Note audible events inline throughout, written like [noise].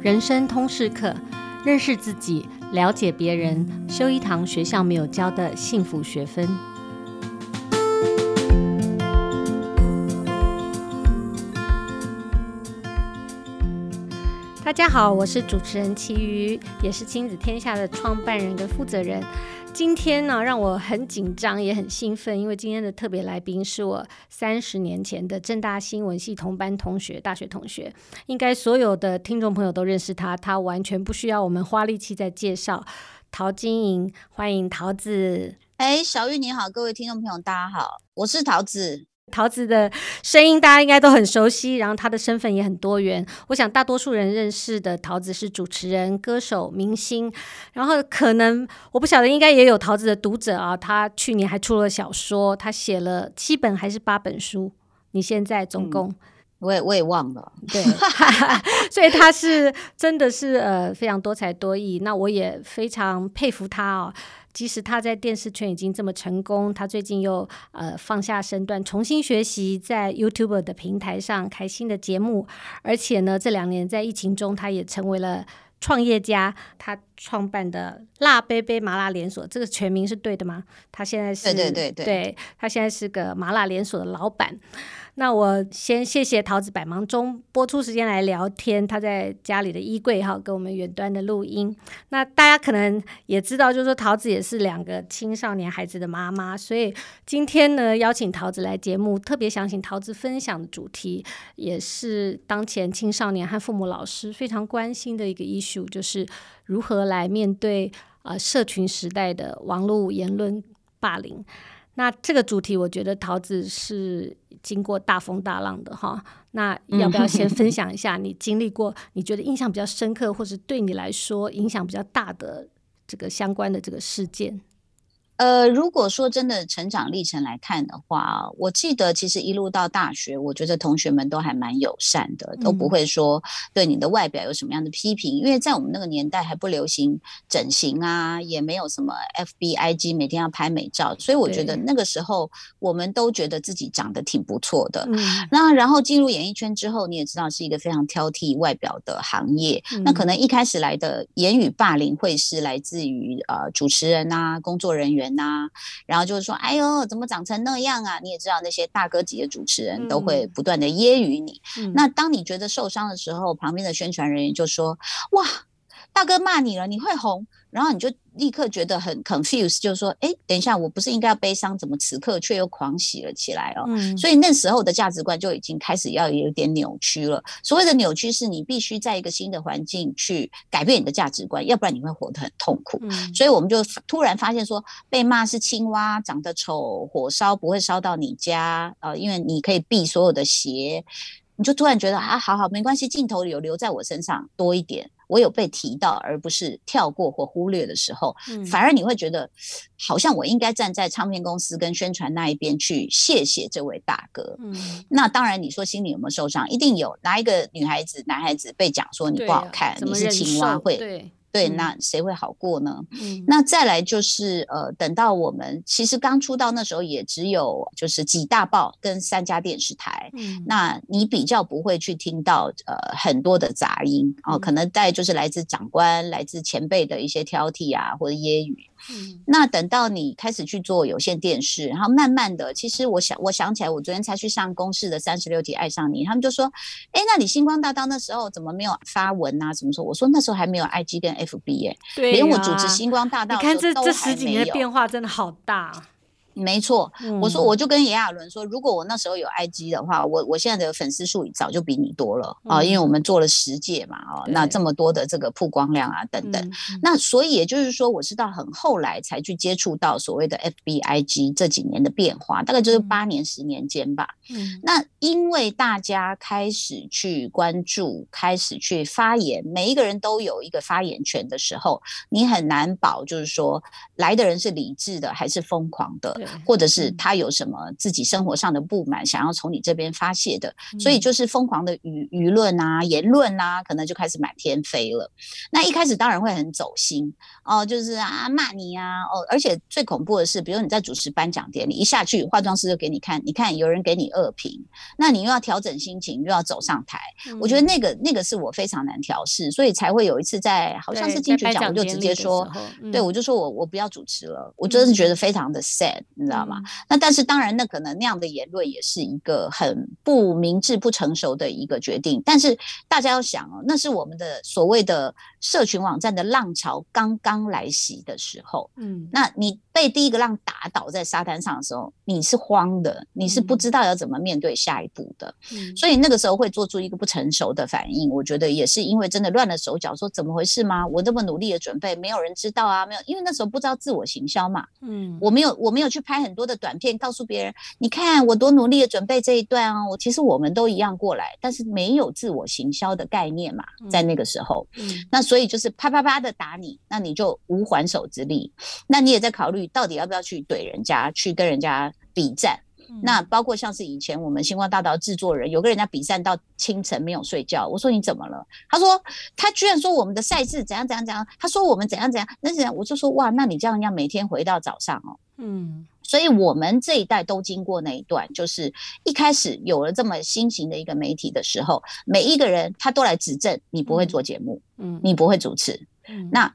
人生通识课，认识自己，了解别人，修一堂学校没有教的幸福学分。大家好，我是主持人齐瑜，也是亲子天下的创办人跟负责人。今天呢，让我很紧张，也很兴奋，因为今天的特别来宾是我三十年前的政大新闻系同班同学，大学同学。应该所有的听众朋友都认识他，他完全不需要我们花力气再介绍。陶晶莹，欢迎桃子。哎，小玉你好，各位听众朋友大家好，我是桃子。陶子的声音大家应该都很熟悉，然后他的身份也很多元。我想大多数人认识的桃子是主持人、歌手、明星，然后可能我不晓得，应该也有桃子的读者啊。他去年还出了小说，他写了七本还是八本书？你现在总共？嗯、我也我也忘了。对，[laughs] 所以他是真的是呃非常多才多艺。那我也非常佩服他哦。即使他在电视圈已经这么成功，他最近又呃放下身段，重新学习，在 YouTube 的平台上开新的节目，而且呢，这两年在疫情中，他也成为了创业家。他创办的辣杯杯麻辣连锁，这个全名是对的吗？他现在是对对对对，对，他现在是个麻辣连锁的老板。那我先谢谢桃子百忙中拨出时间来聊天，他在家里的衣柜哈，跟我们远端的录音。那大家可能也知道，就是说桃子也是两个青少年孩子的妈妈，所以今天呢邀请桃子来节目，特别想请桃子分享的主题，也是当前青少年和父母老师非常关心的一个 issue，就是如何来面对呃社群时代的网络言论霸凌。那这个主题，我觉得桃子是经过大风大浪的哈。那要不要先 [laughs] 分享一下你经历过，你觉得印象比较深刻，或是对你来说影响比较大的这个相关的这个事件？呃，如果说真的成长历程来看的话，我记得其实一路到大学，我觉得同学们都还蛮友善的，都不会说对你的外表有什么样的批评，嗯、因为在我们那个年代还不流行整形啊，也没有什么 FB IG 每天要拍美照，所以我觉得那个时候我们都觉得自己长得挺不错的。那然后进入演艺圈之后，你也知道是一个非常挑剔外表的行业，嗯、那可。能一开始来的言语霸凌会是来自于呃主持人啊、工作人员。呐，然后就是说，哎呦，怎么长成那样啊？你也知道，那些大哥级的主持人都会不断的揶揄你。嗯、那当你觉得受伤的时候，旁边的宣传人员就说：“哇。”大哥骂你了，你会红，然后你就立刻觉得很 confused，就是说，哎，等一下，我不是应该要悲伤，怎么此刻却又狂喜了起来哦？嗯，所以那时候的价值观就已经开始要有点扭曲了。所谓的扭曲，是你必须在一个新的环境去改变你的价值观，要不然你会活得很痛苦。嗯，所以我们就突然发现说，被骂是青蛙，长得丑，火烧不会烧到你家，呃，因为你可以避所有的邪，你就突然觉得啊，好好，没关系，镜头有留在我身上多一点。我有被提到，而不是跳过或忽略的时候，嗯、反而你会觉得，好像我应该站在唱片公司跟宣传那一边去谢谢这位大哥。嗯，那当然，你说心里有没有受伤？一定有。哪一个女孩子、男孩子被讲说你不好看，啊、你是青蛙会？对。对，那谁会好过呢？嗯，那再来就是呃，等到我们其实刚出道那时候，也只有就是几大报跟三家电视台，嗯，那你比较不会去听到呃很多的杂音哦，呃，可能带就是来自长官、来自前辈的一些挑剔啊或者揶揄。嗯，那等到你开始去做有线电视，然后慢慢的，其实我想，我想起来，我昨天才去上公视的三十六集爱上你，他们就说，哎，那你星光大道那时候怎么没有发文啊？怎么说？我说那时候还没有 IG 跟 FB 耶，对啊，连我主持星光大道，你看这这十几年的变化真的好大。没错，我说我就跟炎亚纶说，如果我那时候有 IG 的话，我我现在的粉丝数早就比你多了啊，因为我们做了十届嘛，哦，那这么多的这个曝光量啊等等，那所以也就是说，我是到很后来才去接触到所谓的 FB IG 这几年的变化，大概就是八年十年间吧。嗯，那因为大家开始去关注，开始去发言，每一个人都有一个发言权的时候，你很难保就是说来的人是理智的还是疯狂的。或者是他有什么自己生活上的不满，想要从你这边发泄的，所以就是疯狂的舆舆论啊、言论啊，可能就开始满天飞了。那一开始当然会很走心哦，就是啊骂你啊哦，而且最恐怖的是，比如你在主持颁奖典礼，一下去化妆师就给你看，你看有人给你恶评，那你又要调整心情，又要走上台，我觉得那。个那个是我非常难调试，所以才会有一次在好像是金曲奖，我就直接说，对我就说我我不要主持了，我真的是觉得非常的 sad，你知道吗？那但是当然，那可能那样的言论也是一个很不明智、不成熟的一个决定。但是大家要想哦，那是我们的所谓的社群网站的浪潮刚刚来袭的时候，嗯，那你被第一个浪打倒在沙滩上的时候，你是慌的，你是不知道要怎么面对下一步的，嗯，所以那个时候会做出一个不成熟的反应。我觉得也是因为真的乱了手脚，说怎么回事吗？我那么努力的准备，没有人知道啊，没有，因为那时候不知道自我行销嘛，嗯，我没有，我没有去拍很多的短片，告诉别人，你看我多努力的准备这一段哦，我其实我们都一样过来，但是没有自我行销的概念嘛，在那个时候，嗯，那所以就是啪啪啪的打你，那你就无还手之力，那你也在考虑到底要不要去怼人家，去跟人家比战。那包括像是以前我们星光大道制作人，有个人家比赛到清晨没有睡觉，我说你怎么了？他说他居然说我们的赛制怎样怎样怎样，他说我们怎样怎样，那怎样？我就说哇，那你这样要每天回到早上哦，嗯，所以我们这一代都经过那一段，就是一开始有了这么新型的一个媒体的时候，每一个人他都来指正你不会做节目，嗯，你不会主持，嗯，那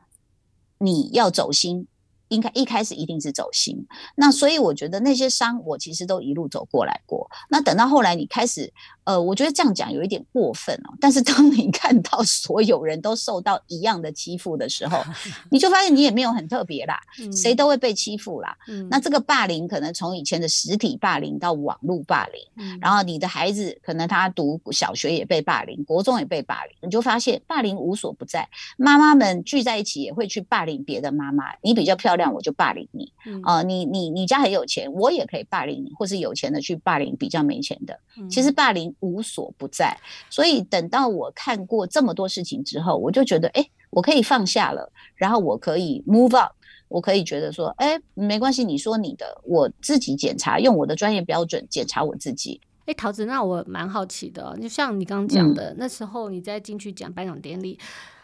你要走心。应该一开始一定是走心，那所以我觉得那些伤我其实都一路走过来过。那等到后来你开始，呃，我觉得这样讲有一点过分哦。但是当你看到所有人都受到一样的欺负的时候，[laughs] 你就发现你也没有很特别啦，谁都会被欺负啦。那这个霸凌可能从以前的实体霸凌到网络霸凌，然后你的孩子可能他读小学也被霸凌，国中也被霸凌，你就发现霸凌无所不在。妈妈们聚在一起也会去霸凌别的妈妈，你比较漂亮。我就霸凌你啊、呃！你你你家很有钱，我也可以霸凌你，或是有钱的去霸凌比较没钱的。其实霸凌无所不在，所以等到我看过这么多事情之后，我就觉得，哎，我可以放下了，然后我可以 move up，我可以觉得说，哎，没关系，你说你的，我自己检查，用我的专业标准检查我自己。哎，桃子，那我蛮好奇的，就像你刚刚讲的，嗯、那时候你在进去讲颁奖典礼。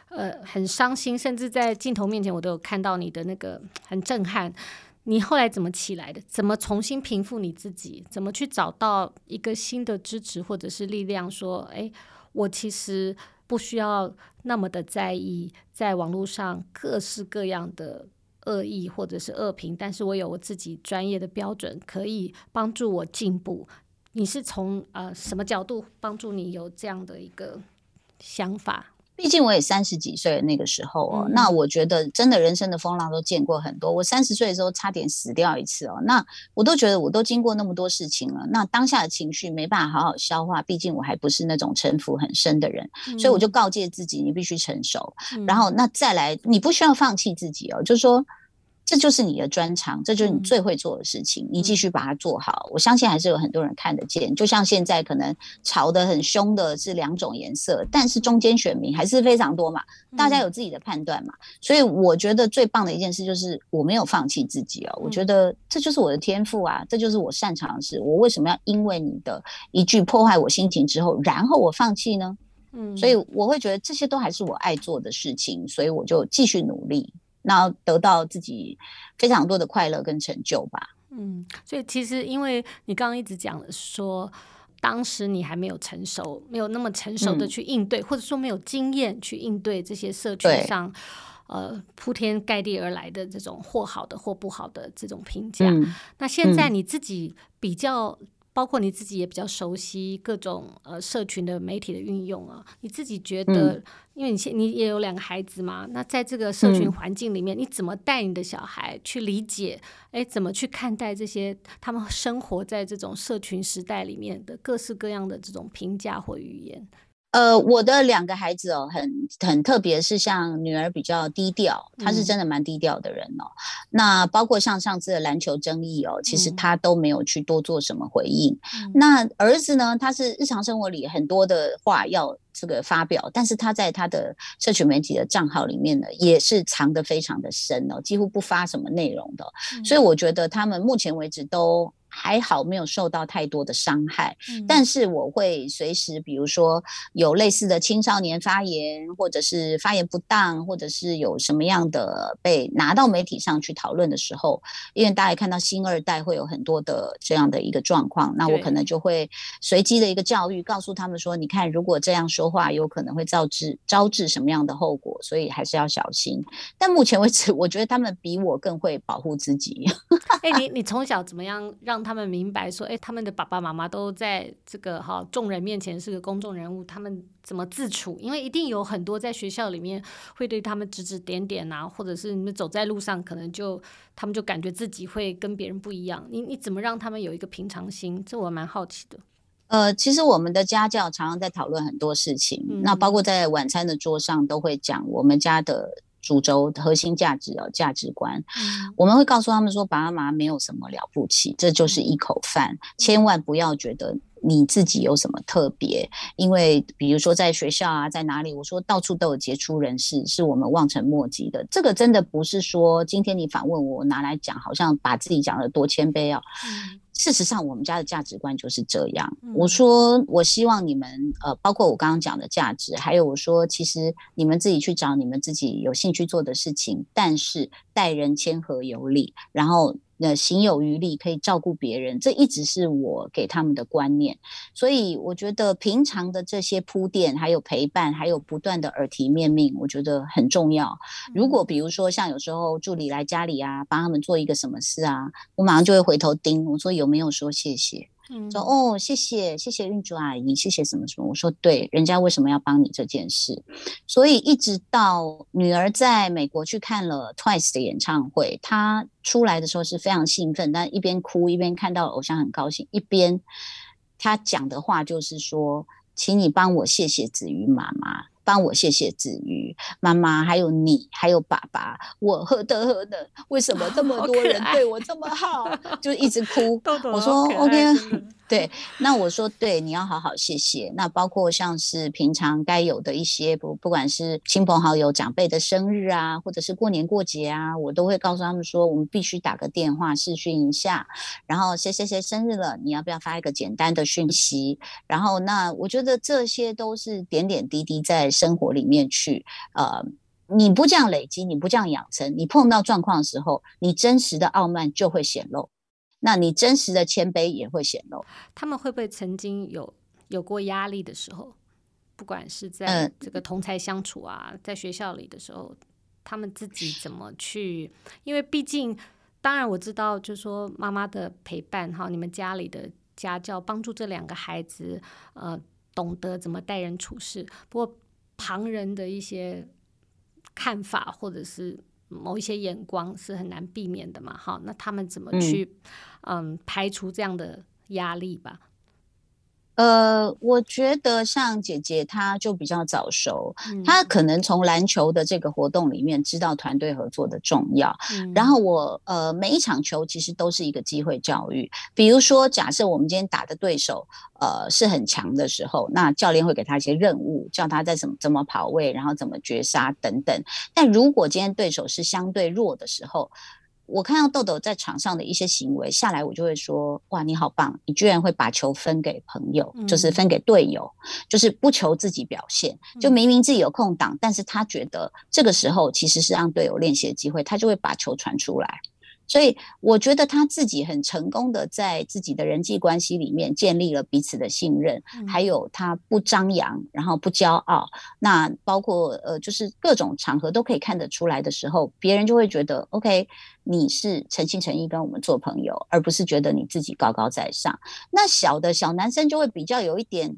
呃，很伤心，甚至在镜头面前，我都有看到你的那个 [tsk] 很震撼。你后来怎么起来的？怎么重新平复你自己？怎么去找到一个新的支持或者是力量？说，哎，我其实不需要那么的在意在网络上各式各样的恶意或者是恶评，但是我有我自己专业的标准，可以帮助我进步。你是从呃什么角度帮助你有这样的一个想法？毕竟我也三十几岁那个时候哦，嗯、那我觉得真的人生的风浪都见过很多。我三十岁的时候差点死掉一次哦，那我都觉得我都经过那么多事情了，那当下的情绪没办法好好消化。毕竟我还不是那种城府很深的人，嗯、所以我就告诫自己，你必须成熟。嗯、然后那再来，你不需要放弃自己哦，就是说。这就是你的专长，这就是你最会做的事情。嗯、你继续把它做好，我相信还是有很多人看得见。就像现在可能吵得很凶的是两种颜色，但是中间选民还是非常多嘛，大家有自己的判断嘛。嗯、所以我觉得最棒的一件事就是我没有放弃自己哦。嗯、我觉得这就是我的天赋啊，这就是我擅长的事。我为什么要因为你的一句破坏我心情之后，然后我放弃呢？嗯，所以我会觉得这些都还是我爱做的事情，所以我就继续努力。然后得到自己非常多的快乐跟成就吧。嗯，所以其实因为你刚刚一直讲了说，当时你还没有成熟，没有那么成熟的去应对，嗯、或者说没有经验去应对这些社群上，呃，铺天盖地而来的这种或好的或不好的这种评价。嗯、那现在你自己比较。包括你自己也比较熟悉各种呃社群的媒体的运用啊，你自己觉得，嗯、因为你现你也有两个孩子嘛，那在这个社群环境里面，嗯、你怎么带你的小孩去理解？哎，怎么去看待这些他们生活在这种社群时代里面的各式各样的这种评价或语言？呃，我的两个孩子哦，很很特别，是像女儿比较低调，她是真的蛮低调的人哦。嗯、那包括像上次的篮球争议哦，其实她都没有去多做什么回应。嗯、那儿子呢，他是日常生活里很多的话要这个发表，但是他在他的社群媒体的账号里面呢，也是藏得非常的深哦，几乎不发什么内容的。嗯、所以我觉得他们目前为止都。还好没有受到太多的伤害，嗯、但是我会随时，比如说有类似的青少年发言，或者是发言不当，或者是有什么样的被拿到媒体上去讨论的时候，因为大家看到新二代会有很多的这样的一个状况，那我可能就会随机的一个教育，告诉他们说，你看如果这样说话，有可能会招致招致什么样的后果，所以还是要小心。但目前为止，我觉得他们比我更会保护自己。哎、欸，你你从小怎么样让？让他们明白说，哎，他们的爸爸妈妈都在这个哈众人面前是个公众人物，他们怎么自处？因为一定有很多在学校里面会对他们指指点点啊，或者是你们走在路上，可能就他们就感觉自己会跟别人不一样。你你怎么让他们有一个平常心？这我蛮好奇的。呃，其实我们的家教常常在讨论很多事情，嗯、那包括在晚餐的桌上都会讲我们家的。主轴核心价值哦，价值观，嗯、我们会告诉他们说，爸爸妈妈没有什么了不起，这就是一口饭，嗯、千万不要觉得你自己有什么特别，因为比如说在学校啊，在哪里，我说到处都有杰出人士，是我们望尘莫及的。这个真的不是说今天你反问我，拿来讲，好像把自己讲得多谦卑啊。嗯事实上，我们家的价值观就是这样。我说，我希望你们，呃，包括我刚刚讲的价值，还有我说，其实你们自己去找你们自己有兴趣做的事情，但是待人谦和有礼，然后。那行有余力可以照顾别人，这一直是我给他们的观念。所以我觉得平常的这些铺垫，还有陪伴，还有不断的耳提面命，我觉得很重要。如果比如说像有时候助理来家里啊，帮他们做一个什么事啊，我马上就会回头盯，我说有没有说谢谢。嗯、说哦，谢谢谢谢运竹阿姨，谢谢什么什么。我说对，人家为什么要帮你这件事？所以一直到女儿在美国去看了 Twice 的演唱会，她出来的时候是非常兴奋，但一边哭一边看到偶像很高兴，一边她讲的话就是说，请你帮我谢谢子瑜妈妈。帮我谢谢子瑜妈妈，还有你，还有爸爸，我何德何能？为什么这么 [laughs] 多人对我这么好？就一直哭。我说 OK。[laughs] 对，那我说对，你要好好谢谢。那包括像是平常该有的一些不，不管是亲朋好友、长辈的生日啊，或者是过年过节啊，我都会告诉他们说，我们必须打个电话视讯一下，然后谁谁谁生日了，你要不要发一个简单的讯息？然后那我觉得这些都是点点滴滴在生活里面去，呃，你不这样累积，你不这样养成，你碰到状况的时候，你真实的傲慢就会显露。那你真实的谦卑也会显露。他们会不会曾经有有过压力的时候？不管是在这个同才相处啊，嗯、在学校里的时候，他们自己怎么去？因为毕竟，当然我知道，就是说妈妈的陪伴哈，你们家里的家教帮助这两个孩子呃懂得怎么待人处事。不过旁人的一些看法或者是。某一些眼光是很难避免的嘛，哈，那他们怎么去嗯，嗯排除这样的压力吧？呃，我觉得像姐姐，她就比较早熟，嗯、她可能从篮球的这个活动里面知道团队合作的重要。嗯、然后我呃，每一场球其实都是一个机会教育。比如说，假设我们今天打的对手呃是很强的时候，那教练会给他一些任务，叫他在怎么怎么跑位，然后怎么绝杀等等。但如果今天对手是相对弱的时候，我看到豆豆在场上的一些行为下来，我就会说：哇，你好棒！你居然会把球分给朋友，嗯、就是分给队友，就是不求自己表现。就明明自己有空档，嗯、但是他觉得这个时候其实是让队友练习的机会，他就会把球传出来。所以我觉得他自己很成功的在自己的人际关系里面建立了彼此的信任，嗯、还有他不张扬，然后不骄傲。那包括呃，就是各种场合都可以看得出来的时候，别人就会觉得 OK，你是诚心诚意跟我们做朋友，而不是觉得你自己高高在上。那小的小男生就会比较有一点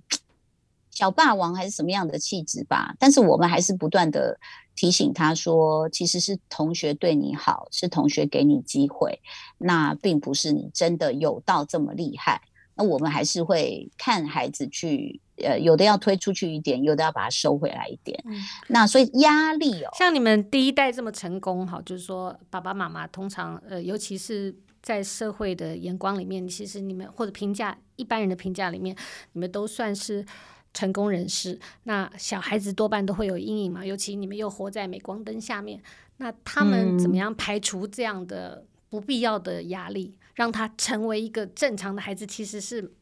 [tsk] 小霸王还是什么样的气质吧，但是我们还是不断的。提醒他说，其实是同学对你好，是同学给你机会，那并不是你真的有到这么厉害。那我们还是会看孩子去呃，有的要推出去一点，有的要把它收回来一点。嗯、那所以压力哦，像你们第一代这么成功哈，就是说爸爸妈妈通常呃，尤其是在社会的眼光里面，其实你们或者评价一般人的评价里面，你们都算是成功人士。那小孩子多半都会有阴影嘛，尤其你们又活在镁光灯下面，那他们怎么样排除这样的不必要的压力，嗯、让他成为一个正常的孩子，其实是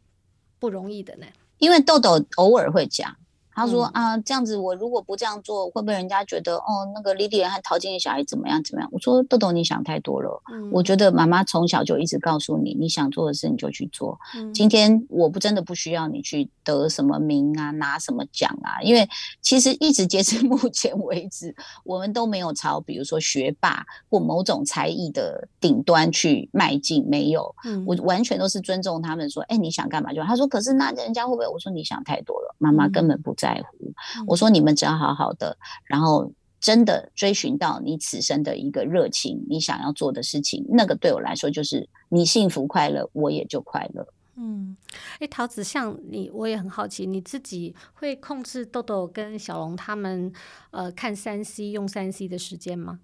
不容易的呢？因为豆豆偶尔会讲。他说啊，这样子我如果不这样做，会不会人家觉得哦，那个李李和陶晶莹小孩怎么样怎么样？我说豆豆，你想太多了。嗯、我觉得妈妈从小就一直告诉你，你想做的事你就去做。嗯、今天我不真的不需要你去得什么名啊，拿什么奖啊，因为其实一直截至目前为止，我们都没有朝比如说学霸或某种才艺的顶端去迈进，没有。嗯、我完全都是尊重他们说，哎，你想干嘛就。他说，可是那人家会不会？我说你想太多了，妈妈根本不在。在乎，我说你们只要好好的，然后真的追寻到你此生的一个热情，你想要做的事情，那个对我来说就是你幸福快乐，我也就快乐。嗯，哎，桃子，像你，我也很好奇，你自己会控制豆豆跟小龙他们呃看三 C 用三 C 的时间吗？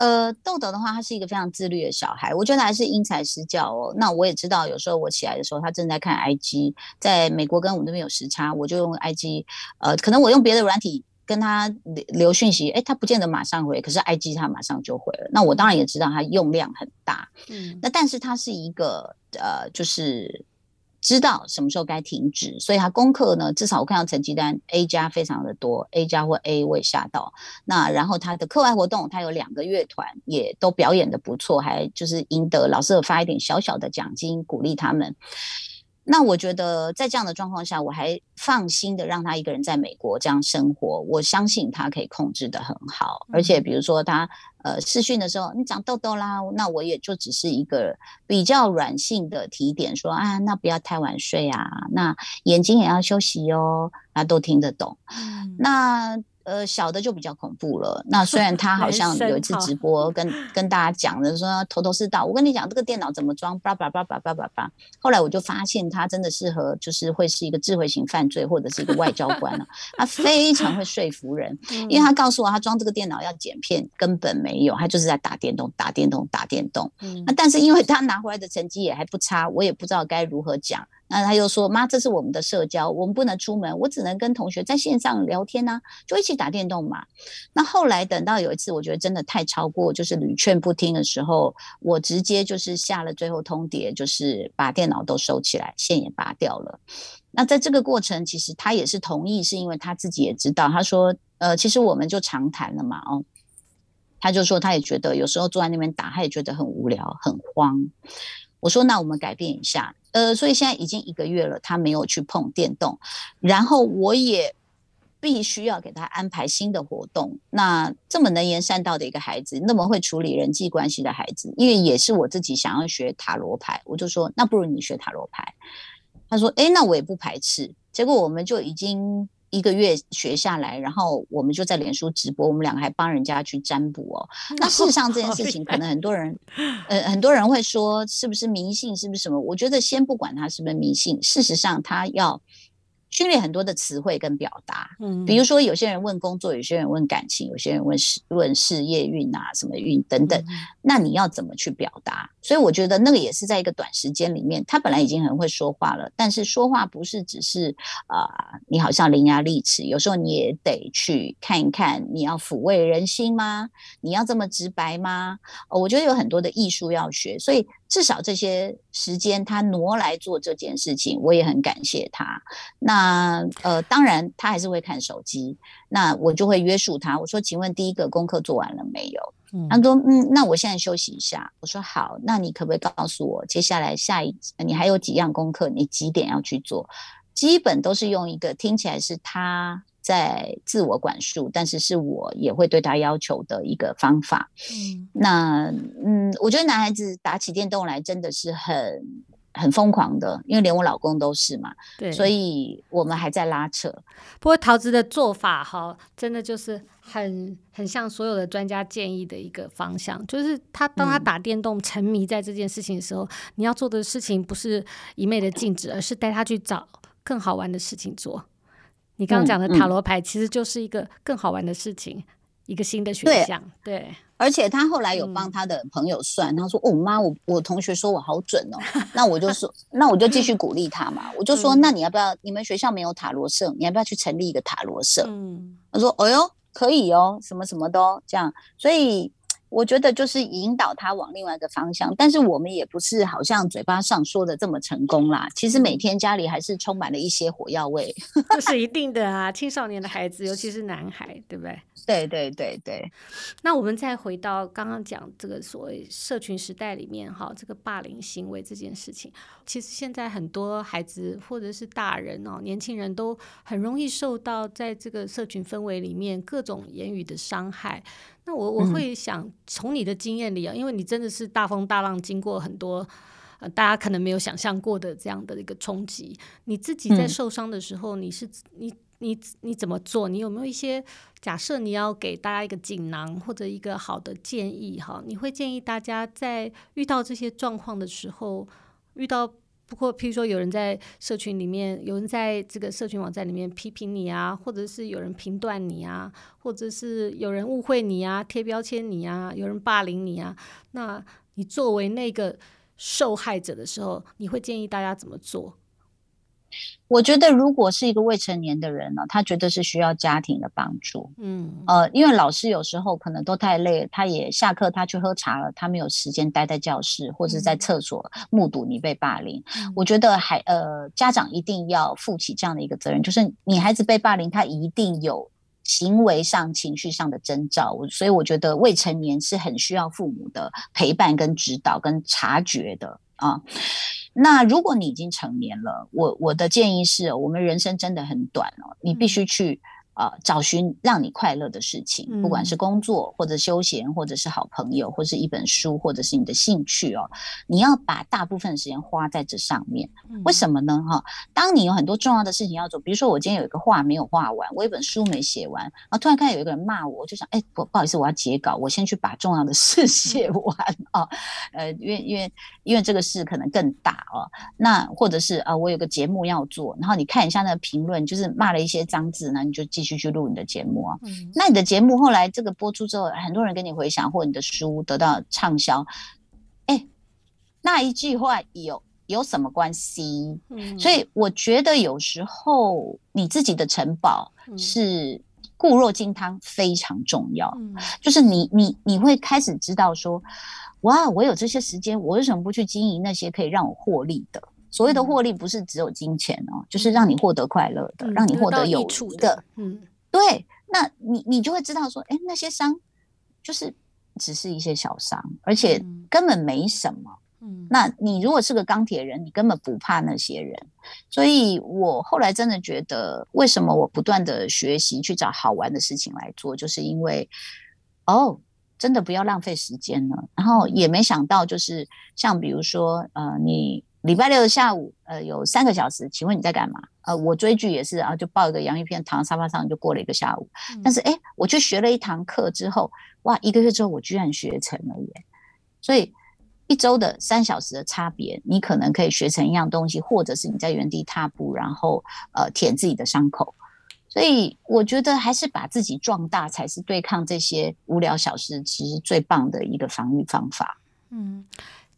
呃，豆豆的话，他是一个非常自律的小孩，我觉得还是因材施教哦。那我也知道，有时候我起来的时候，他正在看 IG，在美国跟我们那边有时差，我就用 IG，呃，可能我用别的软体跟他留留讯息，哎，他不见得马上回，可是 IG 他马上就回了。那我当然也知道他用量很大，嗯，那但是他是一个呃，就是。知道什么时候该停止，所以他功课呢，至少我看到成绩单 A 加非常的多，A 加或 A 我也吓到。那然后他的课外活动，他有两个乐团也都表演的不错，还就是赢得老师有发一点小小的奖金鼓励他们。那我觉得在这样的状况下，我还放心的让他一个人在美国这样生活，我相信他可以控制的很好。而且比如说他呃视讯的时候，你长痘痘啦，那我也就只是一个比较软性的提点，说啊，那不要太晚睡啊，那眼睛也要休息哦，他都听得懂。嗯、那。呃，小的就比较恐怖了。那虽然他 [laughs] 好像有一次直播跟跟大家讲的说头头是道，我跟你讲这个电脑怎么装，叭叭叭叭叭叭叭。后来我就发现他真的适合，就是会是一个智慧型犯罪或者是一个外交官了。他非常会说服人，[laughs] 因为他告诉我他装这个电脑要剪片，根本没有，他就是在打电动、打电动、打电动。那但是因为他拿回来的成绩也还不差，我也不知道该如何讲。那他又说：“妈，这是我们的社交，我们不能出门，我只能跟同学在线上聊天呐、啊，就一起打电动嘛。”那后来等到有一次，我觉得真的太超过，就是屡劝不听的时候，我直接就是下了最后通牒，就是把电脑都收起来，线也拔掉了。那在这个过程，其实他也是同意，是因为他自己也知道，他说：“呃，其实我们就常谈了嘛，哦。”他就说他也觉得有时候坐在那边打，他也觉得很无聊、很慌。我说：“那我们改变一下。”呃，所以现在已经一个月了，他没有去碰电动，然后我也必须要给他安排新的活动。那这么能言善道的一个孩子，那么会处理人际关系的孩子，因为也是我自己想要学塔罗牌，我就说，那不如你学塔罗牌。他说，诶，那我也不排斥。结果我们就已经。一个月学下来，然后我们就在脸书直播，我们两个还帮人家去占卜哦。[laughs] 那事实上这件事情，可能很多人，呃，很多人会说是不是迷信，是不是什么？我觉得先不管他是不是迷信，事实上他要。训练很多的词汇跟表达，嗯，比如说有些人问工作，有些人问感情，有些人问事问事业运啊，什么运等等，嗯、那你要怎么去表达？所以我觉得那个也是在一个短时间里面，他本来已经很会说话了，但是说话不是只是啊、呃，你好像伶牙俐齿，有时候你也得去看一看，你要抚慰人心吗？你要这么直白吗？哦，我觉得有很多的艺术要学，所以。至少这些时间他挪来做这件事情，我也很感谢他。那呃，当然他还是会看手机，那我就会约束他。我说：“请问第一个功课做完了没有？”嗯、他说：“嗯，那我现在休息一下。”我说：“好，那你可不可以告诉我，接下来下一你还有几样功课，你几点要去做？基本都是用一个听起来是他。”在自我管束，但是是我也会对他要求的一个方法。嗯，那嗯，我觉得男孩子打起电动来真的是很很疯狂的，因为连我老公都是嘛。对，所以我们还在拉扯。不过桃子的做法哈，真的就是很很像所有的专家建议的一个方向，就是他当他打电动沉迷在这件事情的时候，嗯，你要做的事情不是一昧的禁止，而是带他去找。更好玩的事情做。你刚刚讲的塔罗牌其实就是一个更好玩的事情，一个新的选项。对，对，而且他后来有帮他的朋友算，嗯、他说：“哦妈，我我同学说我好准哦。[laughs] ”那我就说：“那我就继续鼓励他嘛。[laughs] ”我就说：“那你要不要？你们学校没有塔罗社，你要不要去成立一个塔罗社？”嗯，他说：“哎呦，可以哦，什么什么都这样。”所以。我觉得就是引导他往另外一个方向，但是我们也不是好像嘴巴上说的这么成功啦。其实每天家里还是充满了一些火药味，[laughs] 这是一定的啊。青少年的孩子，尤其是男孩，对不对？对对对对。那我们再回到刚刚讲这个所谓社群时代里面哈，这个霸凌行为这件事情，其实现在很多孩子或者是大人哦，年轻人都很容易受到在这个社群氛围里面各种言语的伤害。那我我会想从你的经验里啊，嗯、因为你真的是大风大浪，经过很多呃大家可能没有想象过的这样的一个冲击。你自己在受伤的时候，你是你你你怎么做？你有没有一些假设？你要给大家一个锦囊或者一个好的建议哈？你会建议大家在遇到这些状况的时候，遇到。不过，譬如说，有人在社群里面，有人在这个社群网站里面批评你啊，或者是有人评断你啊，或者是有人误会你啊，贴标签你啊，有人霸凌你啊，那你作为那个受害者的时候，你会建议大家怎么做？我觉得，如果是一个未成年的人呢，他觉得是需要家庭的帮助。嗯，呃，因为老师有时候可能都太累，他也下课，他去喝茶了，他没有时间待在教室或者在厕所目睹你被霸凌。嗯，我觉得还呃，家长一定要负起这样的一个责任，就是你孩子被霸凌，他一定有行为上、情绪上的征兆。所以我觉得未成年是很需要父母的陪伴、跟指导、跟察觉的啊。那如果你已经成年了，我我的建议是，我们人生真的很短哦，你必须去。呃，找寻让你快乐的事情，不管是工作或者休闲，或者是好朋友，或者是一本书，或者是你的兴趣哦，你要把大部分时间花在这上面。为什么呢？哈，当你有很多重要的事情要做，比如说我今天有一个画没有画完，我一本书没写完，然后突然看到有一个人骂我，我就想，哎，不不好意思，我要截稿，我先去把重要的事 [laughs] 写完啊。呃，因为因为因为这个事可能更大哦。那或者是啊，我有个节目要做，然后你看一下那个评论，就是骂了一些脏字那，你就继续。去录你的节目啊，嗯、那你的节目后来这个播出之后，很多人跟你回想，或你的书得到畅销，哎，那一句话有有什么关系？嗯、所以我觉得有时候你自己的城堡是固若金汤，非常重要。嗯、就是你你你会开始知道说，哇，我有这些时间，我为什么不去经营那些可以让我获利的？所谓的获利不是只有金钱哦，嗯、就是让你获得快乐的，嗯、让你获得有益处的。嗯，对，那你你就会知道说，哎，那些伤就是只是一些小伤，而且根本没什么。嗯，那你如果是个钢铁人，你根本不怕那些人。所以我后来真的觉得，为什么我不断的学习去找好玩的事情来做，就是因为哦，真的不要浪费时间了。然后也没想到，就是像比如说，呃，你。礼拜六的下午，呃，有三个小时，请问你在干嘛？呃，我追剧也是啊，就抱一个洋芋片躺在沙发上就过了一个下午。嗯、但是，哎，我去学了一堂课之后，哇，一个月之后我居然学成了耶！所以一周的三小时的差别，你可能可以学成一样东西，或者是你在原地踏步，然后呃舔自己的伤口。所以我觉得还是把自己壮大，才是对抗这些无聊小事其实最棒的一个防御方法。嗯。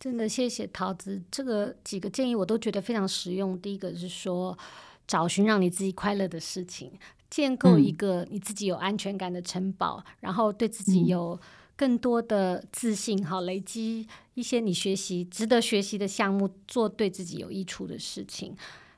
真的谢谢桃子，这个几个建议我都觉得非常实用。第一个是说，找寻让你自己快乐的事情，建构一个你自己有安全感的城堡，嗯、然后对自己有更多的自信，好、嗯、累积一些你学习值得学习的项目，做对自己有益处的事情，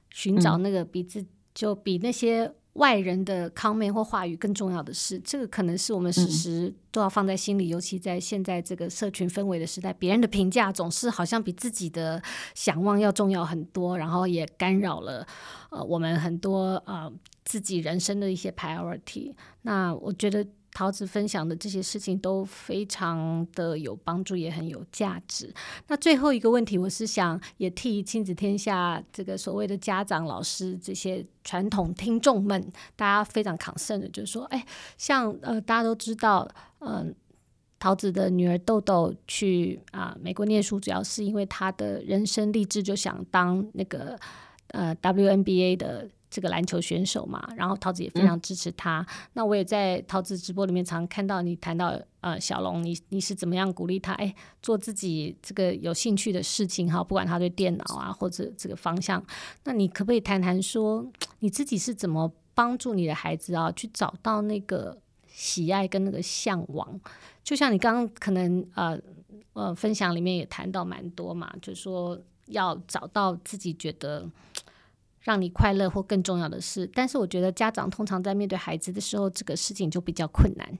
寻找那个比自就比那些。外人的 comment 或话语更重要的是，这个可能是我们时时都要放在心里，嗯、尤其在现在这个社群氛围的时代，别人的评价总是好像比自己的想望要重要很多，然后也干扰了呃我们很多呃自己人生的一些 priority。那我觉得。桃子分享的这些事情都非常的有帮助，也很有价值。那最后一个问题，我是想也替亲子天下这个所谓的家长、老师这些传统听众们，大家非常 concern 的，就是说，哎，像呃大家都知道，嗯、桃子的女儿豆豆去啊、美国念书，主要是因为她的人生励志就想当那个。呃 WNBA 的这个篮球选手嘛，然后桃子也非常支持他。嗯、那我也在桃子直播里面常常看到你谈到呃小龙，你你是怎么样鼓励他哎做自己这个有兴趣的事情哈，不管他对电脑啊或者这个方向，那你可不可以谈谈说你自己是怎么帮助你的孩子啊去找到那个喜爱跟那个向往？就像你刚刚可能呃呃分享里面也谈到蛮多嘛，就是说要找到自己觉得。让你快乐或更重要的事，但是我觉得家长通常在面对孩子的时候，这个事情就比较困难。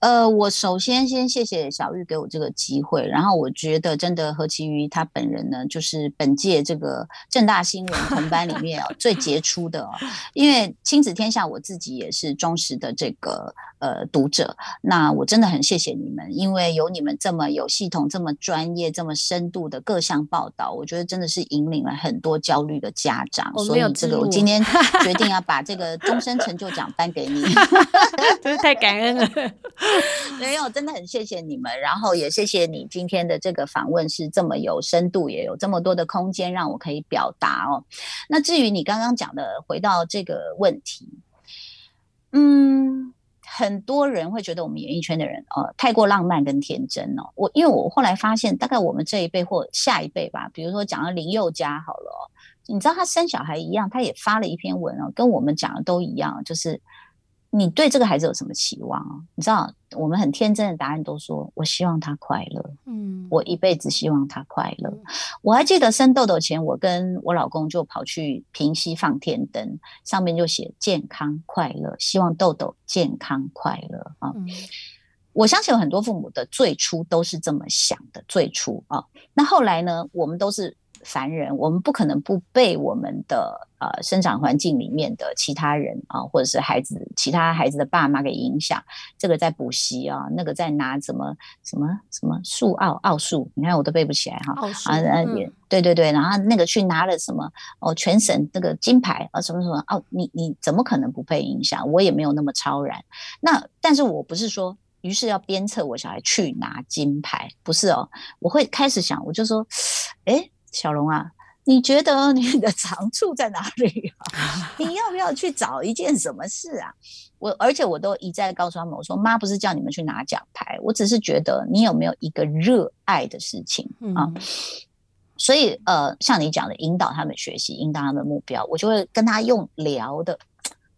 呃，我首先先谢谢小玉给我这个机会，然后我觉得真的何其瑜他本人呢，就是本届这个正大新闻同班里面哦 [laughs] 最杰出的哦，因为亲子天下我自己也是忠实的这个。呃，读者，那我真的很谢谢你们，因为有你们这么有系统、这么专业、这么深度的各项报道，我觉得真的是引领了很多焦虑的家长。所以这个我今天决定要 [laughs] 把这个终身成就奖颁给你，[laughs] 真是太感恩了。没有，真的很谢谢你们，然后也谢谢你今天的这个访问是这么有深度，也有这么多的空间让我可以表达哦。那至于你刚刚讲的，回到这个问题，嗯。很多人会觉得我们演艺圈的人，呃，太过浪漫跟天真哦。我因为我后来发现，大概我们这一辈或下一辈吧，比如说讲到林宥嘉好了，你知道他生小孩一样，他也发了一篇文哦，跟我们讲的都一样，就是。你对这个孩子有什么期望啊？你知道，我们很天真的答案都说，我希望他快乐。嗯，我一辈子希望他快乐。嗯、我还记得生豆豆前，我跟我老公就跑去平溪放天灯，上面就写健康快乐，希望豆豆健康快乐啊。嗯、我相信有很多父母的最初都是这么想的，最初啊。那后来呢？我们都是。凡人，我们不可能不被我们的呃生长环境里面的其他人啊，或者是孩子其他孩子的爸妈给影响。这个在补习啊，那个在拿什么什么什么数奥奥数，你看我都背不起来哈。奥数啊，也对对对，然后那个去拿了什么哦，全省那个金牌啊，什么什么哦，你你怎么可能不被影响？我也没有那么超然。那但是我不是说，于是要鞭策我小孩去拿金牌，不是哦，我会开始想，我就说，[sniffs] 哎。小龙啊，你觉得你的长处在哪里啊？[laughs] 你要不要去找一件什么事啊？我而且我都一再告诉他们，我说妈不是叫你们去拿奖牌，我只是觉得你有没有一个热爱的事情啊？嗯、所以呃，像你讲的，引导他们学习，引导他们的目标，我就会跟他用聊的。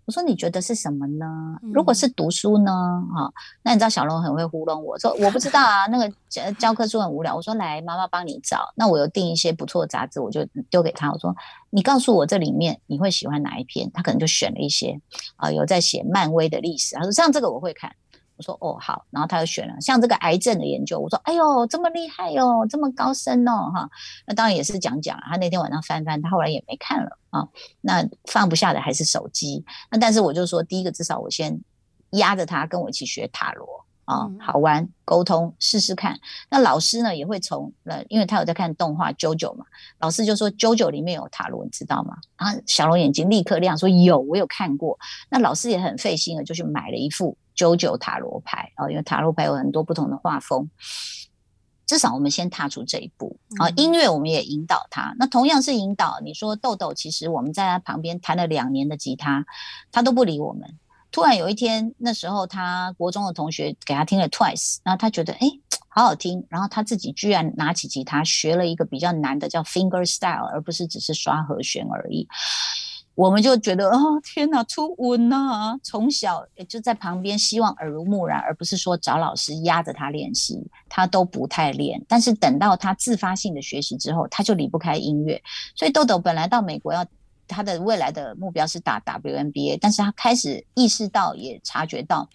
我说你觉得是什么呢？如果是读书呢？哈、嗯，那你知道小龙很会糊弄我说我不知道啊，那个教教科书很无聊。我说来，妈妈帮你找。那我有订一些不错的杂志，我就丢给他。我说你告诉我这里面你会喜欢哪一篇？他可能就选了一些啊，有在写漫威的历史。他说像这个我会看。我说哦好，然后他就选了像这个癌症的研究。我说哎呦这么厉害哟，这么高深哦哈。那当然也是讲讲。他那天晚上翻翻，他后来也没看了啊。那放不下的还是手机。那但是我就说，第一个至少我先压着他跟我一起学塔罗啊，好玩，沟通试试看。那老师呢也会从呃，因为他有在看动画《JoJo》嘛，老师就说《JoJo》里面有塔罗，你知道吗？然后小龙眼睛立刻亮，说有，我有看过。那老师也很费心的，就去买了一副。九九塔罗牌啊，因为塔罗牌有很多不同的画风，至少我们先踏出这一步啊。音乐我们也引导他，那同样是引导。你说豆豆，其实我们在他旁边弹了两年的吉他，他都不理我们。突然有一天，那时候他国中的同学给他听了 Twice，然后他觉得哎，好好听，然后他自己居然拿起吉他学了一个比较难的叫 Finger Style，而不是只是刷和弦而已。我们就觉得哦，天哪，初吻呐！从小也就在旁边，希望耳濡目染，而不是说找老师压着他练习，他都不太练。但是等到他自发性的学习之后，他就离不开音乐。所以豆豆本来到美国要他的未来的目标是打 WNBA，但是他开始意识到，也察觉到，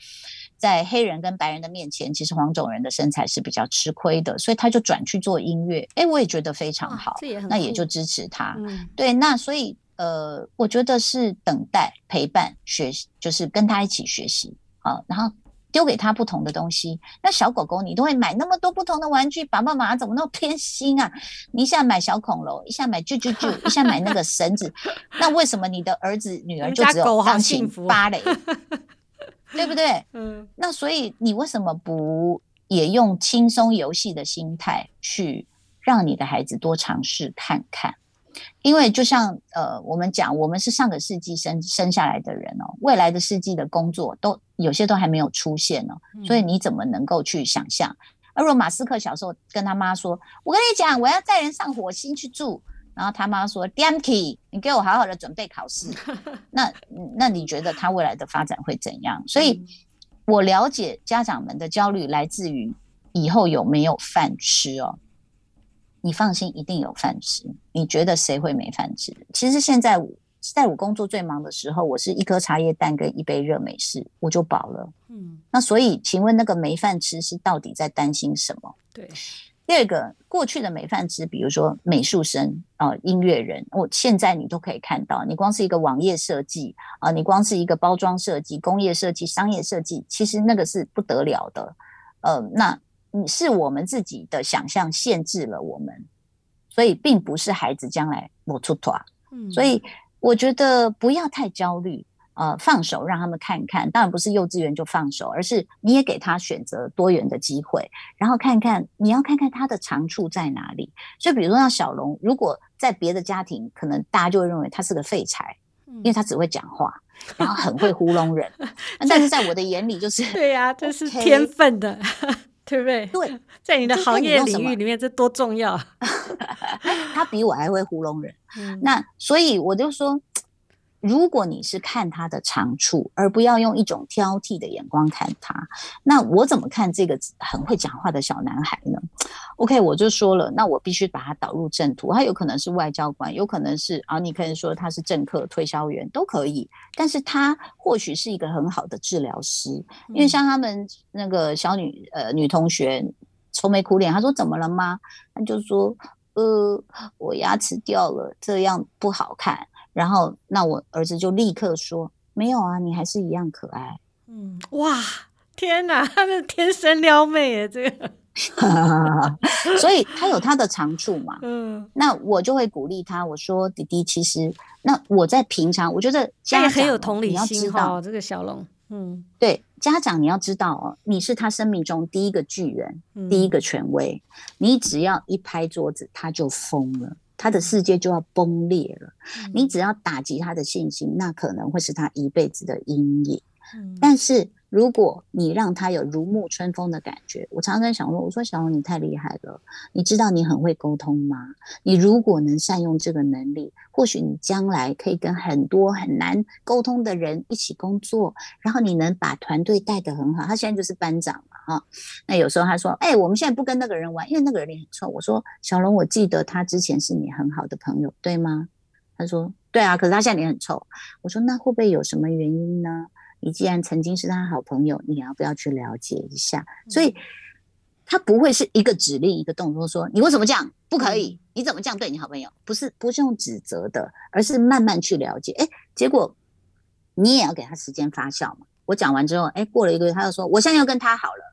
在黑人跟白人的面前，其实黄种人的身材是比较吃亏的，所以他就转去做音乐。哎，我也觉得非常好，也那也就支持他。嗯、对，那所以。呃，我觉得是等待、陪伴、学习，就是跟他一起学习啊，然后丢给他不同的东西。那小狗狗，你都会买那么多不同的玩具，爸爸妈妈怎么那么偏心啊？你一下买小恐龙，一下买啾啾啾，一下买那个绳子，那为什么你的儿子、女儿就只有钢琴、芭蕾，[laughs] 对不对？嗯。那所以你为什么不也用轻松游戏的心态去让你的孩子多尝试看看？因为就像呃，我们讲，我们是上个世纪生生下来的人哦，未来的世纪的工作都有些都还没有出现哦，所以你怎么能够去想象？而如果马斯克小时候跟他妈说：“我跟你讲，我要载人上火星去住。”然后他妈说 d a m k y 你给我好好的准备考试。[laughs] ”那那你觉得他未来的发展会怎样？所以，我了解家长们的焦虑来自于以后有没有饭吃哦。你放心，一定有饭吃。你觉得谁会没饭吃？其实现在在我工作最忙的时候，我是一颗茶叶蛋跟一杯热美式，我就饱了。嗯，那所以，请问那个没饭吃是到底在担心什么？对。第二个，过去的没饭吃，比如说美术生啊、呃，音乐人，我现在你都可以看到，你光是一个网页设计啊，你光是一个包装设计、工业设计、商业设计，其实那个是不得了的。呃，那你是我们自己的想象限制了我们，所以并不是孩子将来我出错。嗯，所以我觉得不要太焦虑。呃，放手让他们看看，当然不是幼稚园就放手，而是你也给他选择多元的机会，然后看看你要看看他的长处在哪里。所以，比如说像小龙，如果在别的家庭，可能大家就会认为他是个废柴，因为他只会讲话，然后很会糊弄人。[laughs] 但是在我的眼里，就是对呀、啊，这是天分的，对不对？对，[laughs] 在你的行业领域里面，这多重要。[laughs] 他比我还会糊弄人，嗯、那所以我就说。如果你是看他的长处，而不要用一种挑剔的眼光看他，那我怎么看这个很会讲话的小男孩呢？OK，我就说了，那我必须把他导入正途。他有可能是外交官，有可能是啊，你可以说他是政客、推销员都可以。但是他或许是一个很好的治疗师，因为像他们那个小女呃女同学愁眉苦脸，她说怎么了吗？他就说呃，我牙齿掉了，这样不好看。然后，那我儿子就立刻说：“没有啊，你还是一样可爱。”嗯，哇，天哪，他是天生撩妹耶，这个。[laughs] 所以他有他的长处嘛。[laughs] 嗯，那我就会鼓励他，我说：“弟弟，其实那我在平常，我觉得家长很有同理心，你要知道这个小龙，嗯，对，家长你要知道哦，你是他生命中第一个巨人，嗯、第一个权威，你只要一拍桌子，他就疯了。”他的世界就要崩裂了，你只要打击他的信心，那可能会是他一辈子的阴影。但是如果你让他有如沐春风的感觉，我常常在想说，我说小龙你太厉害了，你知道你很会沟通吗？你如果能善用这个能力，或许你将来可以跟很多很难沟通的人一起工作，然后你能把团队带得很好。他现在就是班长嘛，哈。那有时候他说，哎，我们现在不跟那个人玩，因为那个人脸很臭。我说小龙，我记得他之前是你很好的朋友，对吗？他说对啊，可是他现在脸很臭。我说那会不会有什么原因呢？你既然曾经是他好朋友，你要不要去了解一下？所以他不会是一个指令一个动作说，说你为什么这样不可以？你怎么这样对你好朋友？不是不是用指责的，而是慢慢去了解。哎，结果你也要给他时间发酵嘛。我讲完之后，哎，过了一个月，他又说我现在要跟他好了。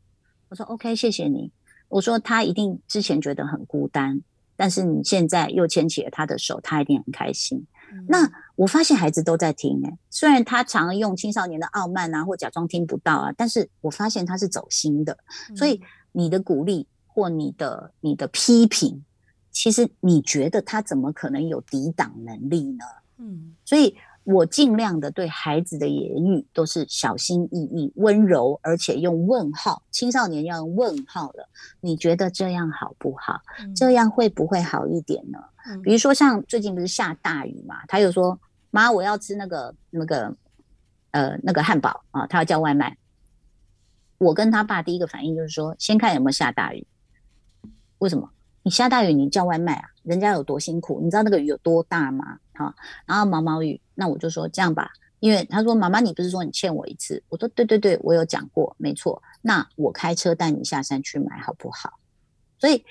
我说 OK，谢谢你。我说他一定之前觉得很孤单，但是你现在又牵起了他的手，他一定很开心。那我发现孩子都在听诶，虽然他常用青少年的傲慢啊，或假装听不到啊，但是我发现他是走心的。所以你的鼓励或你的你的批评，其实你觉得他怎么可能有抵挡能力呢？嗯，所以。我尽量的对孩子的言语都是小心翼翼、温柔，而且用问号。青少年要用问号了，你觉得这样好不好？嗯、这样会不会好一点呢？嗯、比如说像最近不是下大雨嘛，他又说：“妈，我要吃那个那个呃那个汉堡啊，他要叫外卖。”我跟他爸第一个反应就是说：“先看有没有下大雨。”为什么？你下大雨你叫外卖啊？人家有多辛苦？你知道那个雨有多大吗？哈，然后毛毛雨。那我就说这样吧，因为他说妈妈，你不是说你欠我一次？我说对对对，我有讲过，没错。那我开车带你下山去买好不好？所以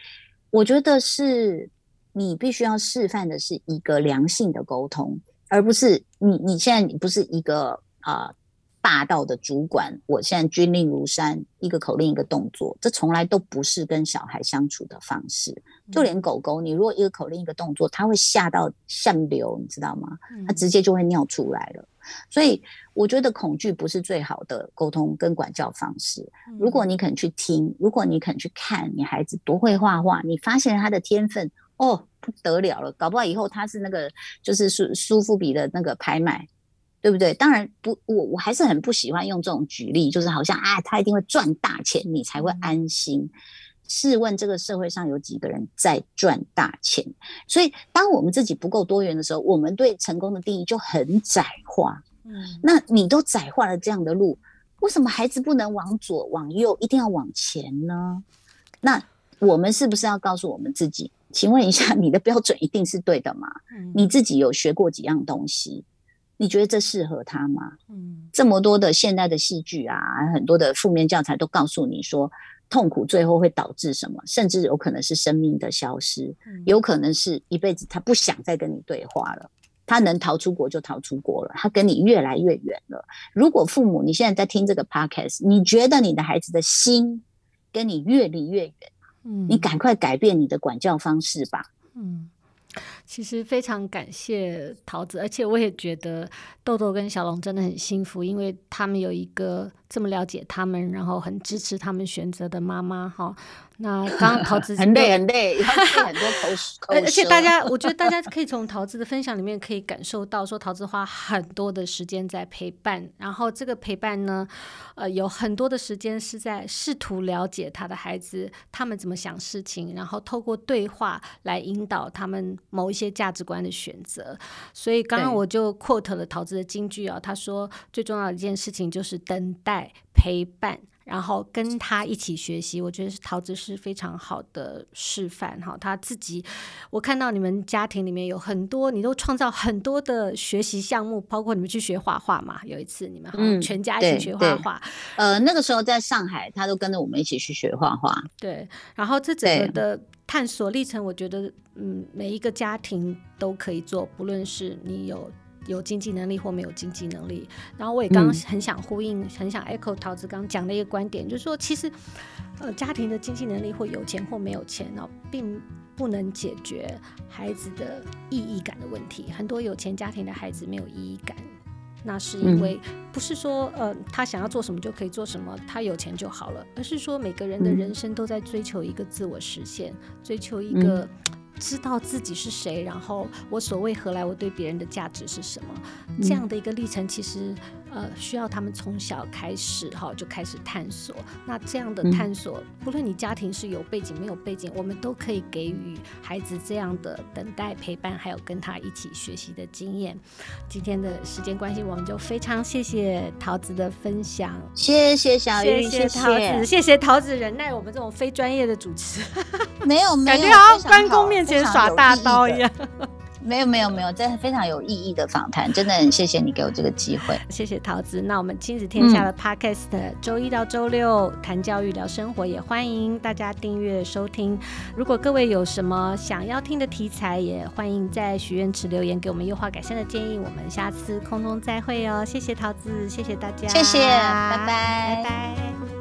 我觉得是你必须要示范的是一个良性的沟通，而不是你你现在你不是一个啊。霸道的主管，我现在军令如山，一个口令一个动作，这从来都不是跟小孩相处的方式。就连狗狗，你如果一个口令一个动作，它会吓到像流，你知道吗？它直接就会尿出来了。所以我觉得恐惧不是最好的沟通跟管教方式。如果你肯去听，如果你肯去看你孩子多会画画，你发现他的天分，哦，不得了了，搞不好以后他是那个就是苏苏富比的那个拍卖，对不对？当然不，我我还是很不喜欢用这种举例，就是好像啊，他一定会赚大钱，你才会安心。试问这个社会上有几个人在赚大钱？所以当我们自己不够多元的时候，我们对成功的定义就很窄化。嗯，那你都窄化了这样的路，为什么孩子不能往左往右，一定要往前呢？那我们是不是要告诉我们自己？请问一下，你的标准一定是对的吗？嗯，你自己有学过几样东西？你觉得这适合他吗？嗯，这么多的现代的戏剧啊，很多的负面教材都告诉你说，痛苦最后会导致什么？甚至有可能是生命的消失，嗯，有可能是一辈子他不想再跟你对话了，他能逃出国就逃出国了，他跟你越来越远了。如果父母你现在在听这个 podcast，你觉得你的孩子的心跟你越离越远？嗯，你赶快改变你的管教方式吧。嗯，其实非常感谢桃子，而且我也觉得豆豆跟小龙真的很幸福，因为他们有一个这么了解他们，然后很支持他们选择的妈妈哈。那刚刚桃子很累很累，[laughs] 很多口口而且大家，我觉得大家可以从桃子的分享里面可以感受到，说桃子花很多的时间在陪伴，然后这个陪伴呢，呃，有很多的时间是在试图了解他的孩子，他们怎么想事情，然后透过对话来引导他们某一些价值观的选择。所以刚刚我就 quote 了桃子的金句啊，他说最重要的一件事情就是等待陪伴。然后跟他一起学习，我觉得是桃子是非常好的示范哈。他自己，我看到你们家庭里面有很多，你都创造很多的学习项目，包括你们去学画画嘛。有一次你们全家一起学画画，嗯，呃，那个时候在上海，他都跟着我们一起去学画画。对，然后这整个的探索历程，我觉得嗯，每一个家庭都可以做，不论是你有。有经济能力或没有经济能力，然后我也刚刚很想呼应，嗯、很想 echo 桃子刚讲的一个观点，就是说，其实，呃，家庭的经济能力或有钱或没有钱呢，并不能解决孩子的意义感的问题。很多有钱家庭的孩子没有意义感，那是因为不是说，呃，他想要做什么就可以做什么，他有钱就好了，而是说每个人的人生都在追求一个自我实现，追求一个。知道自己是谁，然后我所谓何来？我对别人的价值是什么？这样的一个历程，其实。呃，需要他们从小开始哈，就开始探索。那这样的探索，不论你家庭是有背景没有背景，我们都可以给予孩子这样的等待陪伴，还有跟他一起学习的经验。今天的时间关系，我们就非常谢谢桃子的分享。谢谢小玉，谢谢桃子，谢谢桃子忍耐我们这种非专业的主持。[laughs] 没有，没有，感觉好像关公面前耍大刀一样。没有没有没有，这是非常有意义的访谈，真的很谢谢你给我这个机会，谢谢桃子。那我们亲子天下的 Podcast，周、嗯、一到周六谈教育聊生活，也欢迎大家订阅收听。如果各位有什么想要听的题材，也欢迎在许愿池留言给我们优化改善的建议。我们下次空中再会哦，谢谢桃子，谢谢大家，谢谢，拜拜，拜拜。